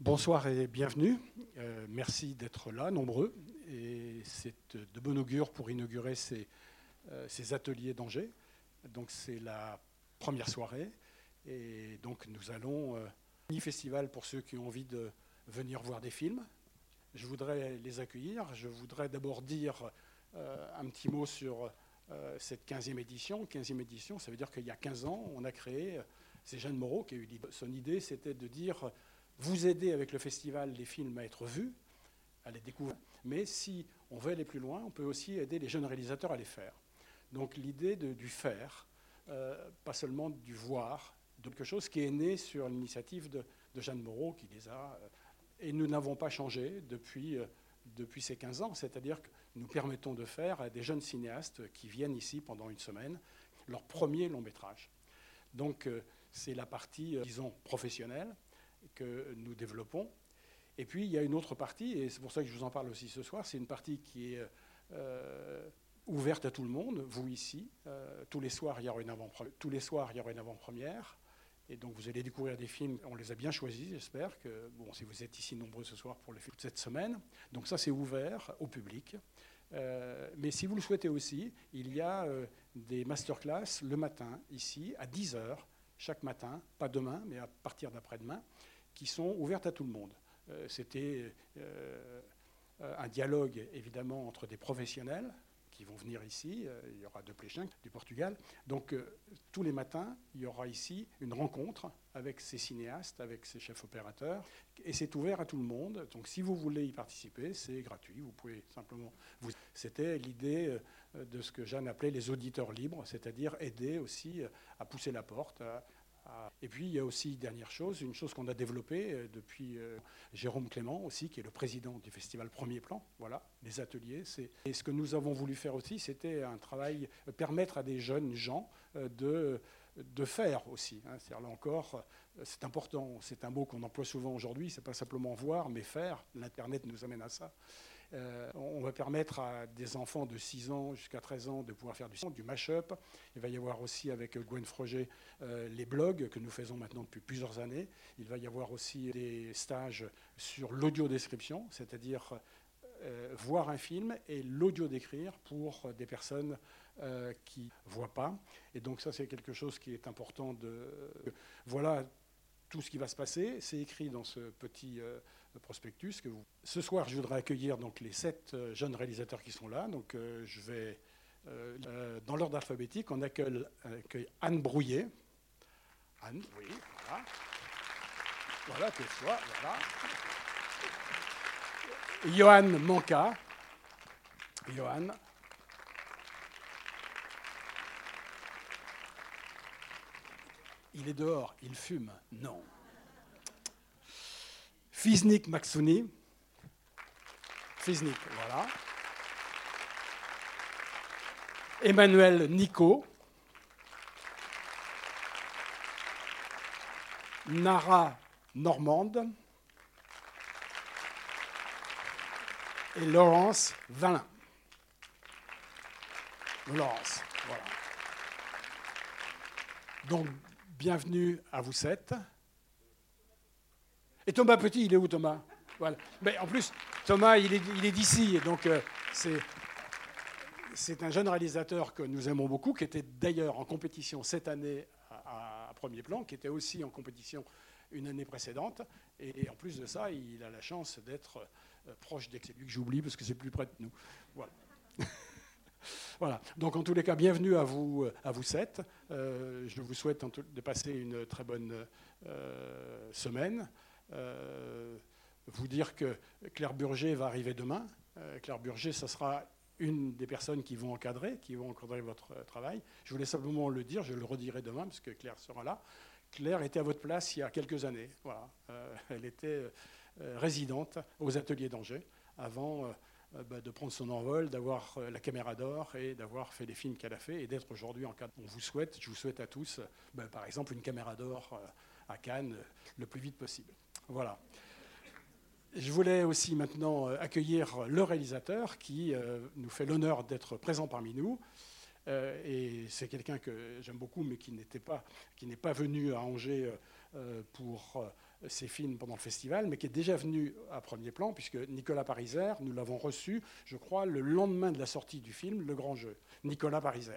Bonsoir et bienvenue. Euh, merci d'être là, nombreux. Et c'est de bon augure pour inaugurer ces, euh, ces ateliers d'Angers. Donc c'est la première soirée. Et donc nous allons... Euh, festival pour ceux qui ont envie de venir voir des films. Je voudrais les accueillir. Je voudrais d'abord dire euh, un petit mot sur euh, cette 15e édition. 15e édition, ça veut dire qu'il y a 15 ans, on a créé, euh, c'est Jeanne Moreau qui a eu son idée, c'était de dire vous aider avec le festival les films à être vus, à les découvrir, mais si on veut aller plus loin, on peut aussi aider les jeunes réalisateurs à les faire. Donc l'idée du faire, pas seulement du voir, de quelque chose qui est né sur l'initiative de, Jeanne Moreau qui les a. et nous n'avons pas changé depuis, depuis ces 15 ans, c'est-à-dire que nous permettons de faire à des jeunes cinéastes qui viennent ici pendant une semaine leur premier long métrage. Donc euh, c'est la partie, euh, disons, professionnelle que nous développons. Et puis il y a une autre partie, et c'est pour ça que je vous en parle aussi ce soir, c'est une partie qui est euh, ouverte à tout le monde, vous ici. tous les soirs, il y aura une avant-première. Tous les soirs, il y aura une avant-première. Et donc vous allez découvrir des films, on les a bien choisis, j'espère que, bon, si vous êtes ici nombreux ce soir pour les films de cette semaine. Donc ça c'est ouvert au public. Euh, mais si vous le souhaitez aussi, il y a euh, des masterclass le matin, ici, à 10h, chaque matin, pas demain, mais à partir d'après-demain, qui sont ouvertes à tout le monde. Euh, c'était un dialogue, évidemment, entre des professionnels, qui vont venir ici. Euh, il y aura deux pléchins du Portugal. Donc euh, tous les matins, il y aura ici une rencontre avec ces cinéastes, avec ces chefs opérateurs. Et c'est ouvert à tout le monde. Donc si vous voulez y participer, c'est gratuit. Vous pouvez simplement vous. C'était l'idée euh, de ce que Jeanne appelait les auditeurs libres, c'est-à-dire aider aussi à pousser la porte, et puis il y a aussi, dernière chose, une chose qu'on a développée euh, depuis euh, Jérôme Clément aussi, qui est le président du festival Premier Plan, voilà, les ateliers. Et ce que nous avons voulu faire aussi, c'était un travail, euh, permettre à des jeunes gens de, de faire aussi. Hein. C'est-à-dire là encore, c'est important, c'est un mot qu'on emploie souvent aujourd'hui, c'est pas simplement voir, mais faire. L'Internet nous amène à ça. Euh, on va permettre à des enfants de 6 ans jusqu'à 13 ans de pouvoir faire du, du mash-up. Il va y avoir aussi avec Gwen Froger euh, les blogs que nous faisons maintenant depuis plusieurs années. Il va y avoir aussi des stages sur l'audio-description, c'est-à-dire euh, voir un film et l'audio décrire pour des personnes qui ne voient pas. Et donc ça, c'est quelque chose qui est important de... Voilà tout ce qui va se passer. C'est écrit dans ce petit prospectus. Que vous... Ce soir, je voudrais accueillir donc, les sept euh, jeunes réalisateurs qui sont là. Donc, euh, je vais, euh, dans l'ordre alphabétique, on accueille, Anne Brouillet. Anne, oui, voilà. Voilà, que soit, voilà. Johan Manca. Johan. Il est dehors, il fume. Non. Fiznik Maxouni. Fiznik, voilà. Emmanuel Nico. Nara Normande. Et Laurence Valin. Laurence, voilà. Donc, bienvenue à vous sept. Et Thomas Petit, il est où Thomas? Voilà. Mais en plus, Thomas, il est, il est d'ici, donc euh, c'est, un jeune réalisateur que nous aimons beaucoup, qui était d'ailleurs en compétition cette année à, premier plan, qui était aussi en compétition une année précédente. Et, en plus de ça, il a la chance d'être euh, proche lui que j'oublie parce que c'est plus près de nous. Voilà. Voilà. Donc en tous les cas, bienvenue à vous, à vous sept. Euh, je vous souhaite de passer une très bonne semaine. Euh, vous dire que Claire Burger va arriver demain. Euh, Claire Burger, ce sera une des personnes qui vont encadrer, qui vont encadrer votre euh, travail. Je voulais simplement le dire, je le redirai demain, parce que Claire sera là. Claire était à votre place il y a quelques années. Voilà. elle était résidente aux ateliers d'Angers avant bah, de prendre son envol, d'avoir la caméra d'or et d'avoir fait les films qu'elle a fait et d'être aujourd'hui en cadre. On vous souhaite, je vous souhaite à tous, bah, par exemple, une caméra d'or à Cannes le plus vite possible. Voilà. Je voulais aussi maintenant euh, accueillir le réalisateur qui euh, nous fait l'honneur d'être présent parmi nous. Euh, et c'est quelqu'un que j'aime beaucoup, mais qui n'était pas, qui n'est pas venu à Angers pour ses films pendant le festival, mais qui est déjà venu à premier plan, puisque Nicolas Pariser, nous l'avons reçu, je crois, le lendemain de la sortie du film Le Grand Jeu. Nicolas Pariser.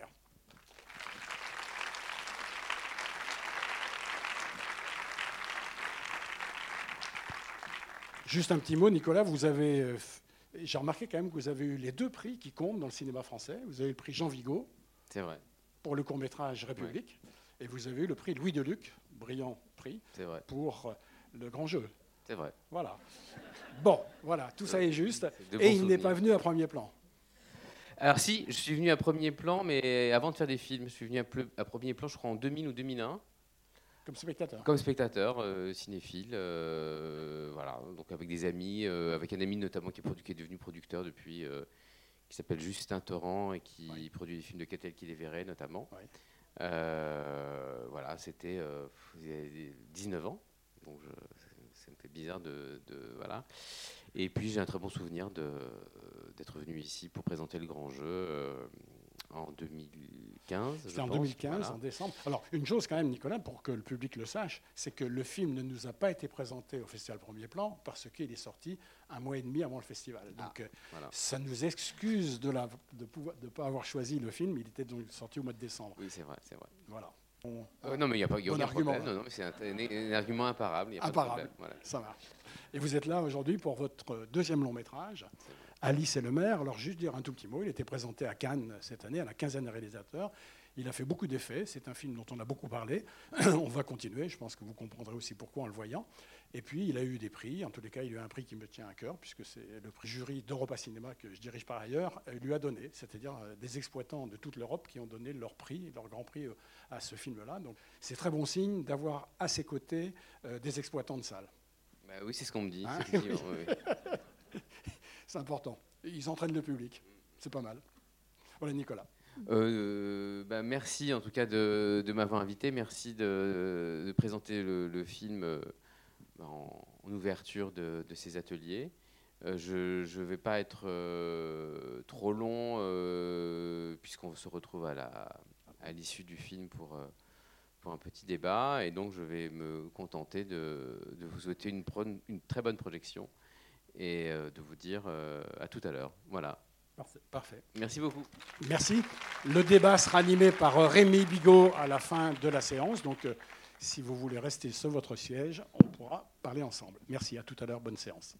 Juste un petit mot, Nicolas, vous avez. Euh, j'ai remarqué quand même que vous avez eu les deux prix qui comptent dans le cinéma français. Vous avez eu le prix Jean Vigo. C'est vrai. Pour le court métrage République. Et vous avez eu le prix Louis Deluc, brillant prix, vrai. pour euh, le grand jeu. C'est vrai. Voilà. Bon, voilà, tout ça est juste. et il n'est pas venu à premier plan. Alors si, je suis venu à premier plan, mais avant de faire des films, je suis venu à, premier plan, je crois en 2000 ou 2001. Comme spectateur. Comme spectateur, euh, cinéphile, euh, voilà. Donc avec des amis, euh, avec un ami notamment qui est, devenu producteur depuis, qui s'appelle Justin Torrent et qui produit des films de Catel qui les verrait notamment. voilà, c'était 19 ans, donc ça me fait bizarre de, voilà. Et puis j'ai un très bon souvenir d'être venu ici pour présenter le grand jeu en 2015. C'était en 2015, en décembre. Alors, une chose quand même, Nicolas, pour que le public le sache, c'est que le film ne nous a pas été présenté au Festival Premier Plan parce qu'il est sorti un mois et demi avant le festival. Ah, donc, euh, ça nous excuse de ne de pas avoir choisi le film. Il était donc sorti au mois de décembre. Oui, c'est vrai, c'est vrai. Voilà. Euh, non, mais il n'y a pas aucun argument. problème. Non, non, c'est un, argument imparable. Y a imparable. Pas Ça marche. Et vous êtes là aujourd'hui pour votre deuxième long métrage. Alice et le maire. Alors, juste dire un tout petit mot. Il était présenté à Cannes cette année, à la quinzaine de réalisateurs. Il a fait beaucoup d'effets. C'est un film dont on a beaucoup parlé. on va continuer. Je pense que vous comprendrez aussi pourquoi en le voyant. Et puis, il a eu des prix. En tous les cas, il a eu un prix qui me tient à cœur, puisque c'est le prix jury d'Europa Cinéma que je dirige par ailleurs, il lui a donné. C'est-à-dire euh, des exploitants de toute l'Europe qui ont donné leur prix, leur grand prix euh, à ce film-là. Donc, c'est très bon signe d'avoir à ses côtés euh, des exploitants de salles. Bah oui, c'est ce qu'on me dit. Hein c'est important. Ils entraînent le public. C'est pas mal. Voilà, Nicolas. Euh, bah, merci en tout cas de, m'avoir invité. Merci de, présenter le, film euh, en, ouverture de, ces ateliers. Euh, je ne vais pas être trop long puisqu'on se retrouve à l'issue du film pour, un petit débat. Et donc je vais me contenter de, vous souhaiter une, très bonne projection et de vous dire à tout à l'heure. Voilà. Parfait. Merci beaucoup. Merci. Le débat sera animé par euh, Rémi Bigot à la fin de la séance. Donc, si vous voulez rester sur votre siège, on pourra parler ensemble. Merci. À tout à l'heure. Bonne séance.